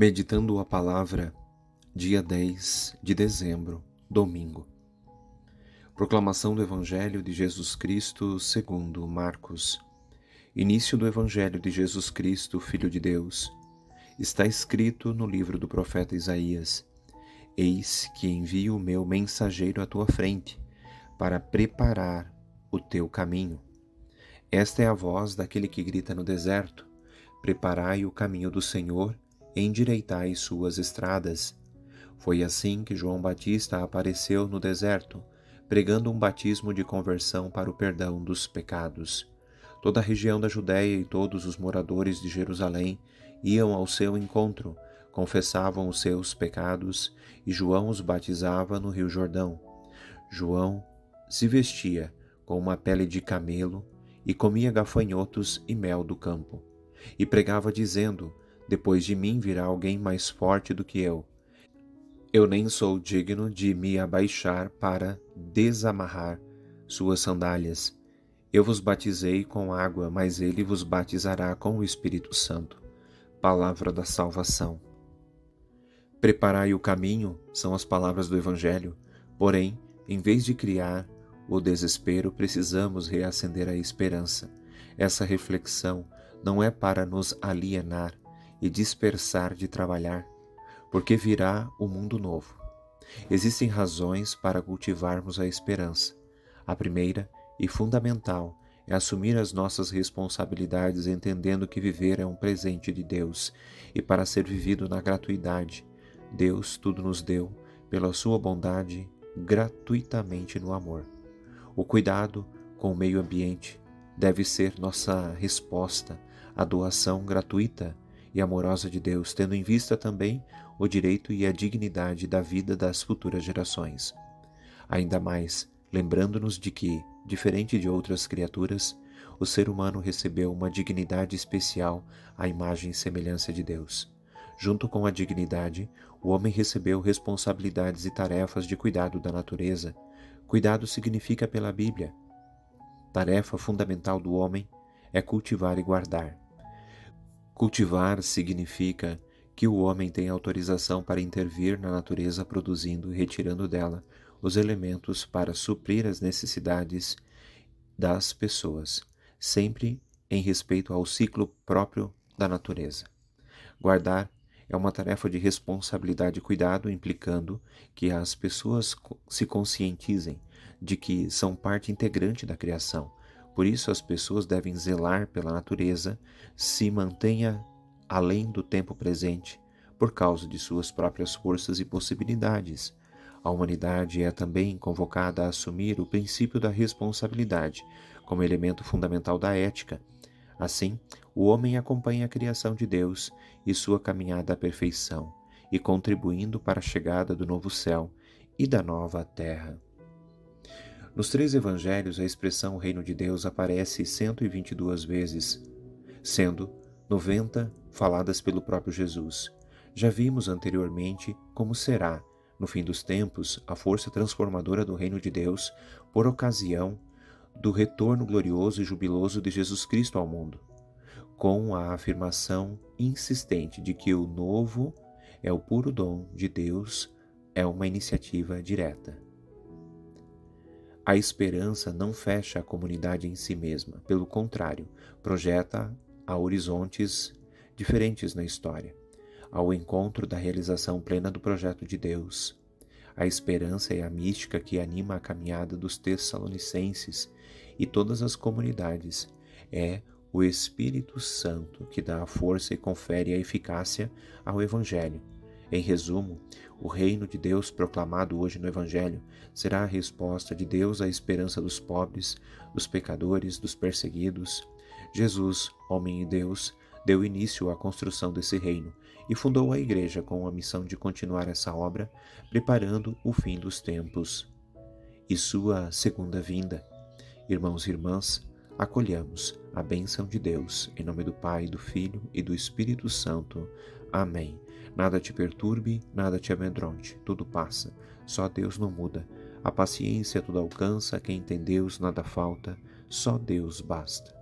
Meditando a Palavra, dia 10 de dezembro, domingo. Proclamação do Evangelho de Jesus Cristo segundo Marcos. Início do Evangelho de Jesus Cristo, Filho de Deus. Está escrito no livro do profeta Isaías: Eis que envio o meu mensageiro à tua frente, para preparar o teu caminho. Esta é a voz daquele que grita no deserto: Preparai o caminho do Senhor endireitai suas estradas. Foi assim que João Batista apareceu no deserto, pregando um batismo de conversão para o perdão dos pecados. Toda a região da Judéia e todos os moradores de Jerusalém iam ao seu encontro, confessavam os seus pecados e João os batizava no Rio Jordão. João se vestia com uma pele de camelo e comia gafanhotos e mel do campo, e pregava dizendo: depois de mim virá alguém mais forte do que eu. Eu nem sou digno de me abaixar para desamarrar suas sandálias. Eu vos batizei com água, mas ele vos batizará com o Espírito Santo. Palavra da salvação. Preparai o caminho são as palavras do Evangelho, porém, em vez de criar o desespero, precisamos reacender a esperança. Essa reflexão não é para nos alienar, e dispersar de trabalhar, porque virá o mundo novo. Existem razões para cultivarmos a esperança. A primeira e fundamental é assumir as nossas responsabilidades, entendendo que viver é um presente de Deus e para ser vivido na gratuidade. Deus tudo nos deu, pela sua bondade, gratuitamente no amor. O cuidado com o meio ambiente deve ser nossa resposta à doação gratuita e amorosa de Deus, tendo em vista também o direito e a dignidade da vida das futuras gerações. Ainda mais, lembrando-nos de que, diferente de outras criaturas, o ser humano recebeu uma dignidade especial à imagem e semelhança de Deus. Junto com a dignidade, o homem recebeu responsabilidades e tarefas de cuidado da natureza. Cuidado significa pela Bíblia. Tarefa fundamental do homem é cultivar e guardar. Cultivar significa que o homem tem autorização para intervir na natureza produzindo e retirando dela os elementos para suprir as necessidades das pessoas, sempre em respeito ao ciclo próprio da natureza. Guardar é uma tarefa de responsabilidade e cuidado, implicando que as pessoas se conscientizem de que são parte integrante da criação por isso, as pessoas devem zelar pela natureza, se mantenha além do tempo presente, por causa de suas próprias forças e possibilidades. A humanidade é também convocada a assumir o princípio da responsabilidade como elemento fundamental da ética. Assim, o homem acompanha a criação de Deus e sua caminhada à perfeição, e contribuindo para a chegada do novo céu e da nova terra. Nos três evangelhos, a expressão reino de Deus aparece 122 vezes, sendo 90 faladas pelo próprio Jesus. Já vimos anteriormente como será, no fim dos tempos, a força transformadora do reino de Deus por ocasião do retorno glorioso e jubiloso de Jesus Cristo ao mundo, com a afirmação insistente de que o novo é o puro dom de Deus, é uma iniciativa direta. A esperança não fecha a comunidade em si mesma, pelo contrário, projeta a horizontes diferentes na história, ao encontro da realização plena do projeto de Deus. A esperança é a mística que anima a caminhada dos Tessalonicenses e todas as comunidades. É o Espírito Santo que dá a força e confere a eficácia ao Evangelho em resumo, o reino de Deus proclamado hoje no Evangelho será a resposta de Deus à esperança dos pobres, dos pecadores, dos perseguidos. Jesus, homem e Deus, deu início à construção desse reino e fundou a Igreja com a missão de continuar essa obra, preparando o fim dos tempos e sua segunda vinda. Irmãos e irmãs, acolhamos a bênção de Deus, em nome do Pai, do Filho e do Espírito Santo. Amém. Nada te perturbe, nada te amedronte, tudo passa. Só Deus não muda. A paciência tudo alcança, quem tem Deus nada falta, só Deus basta.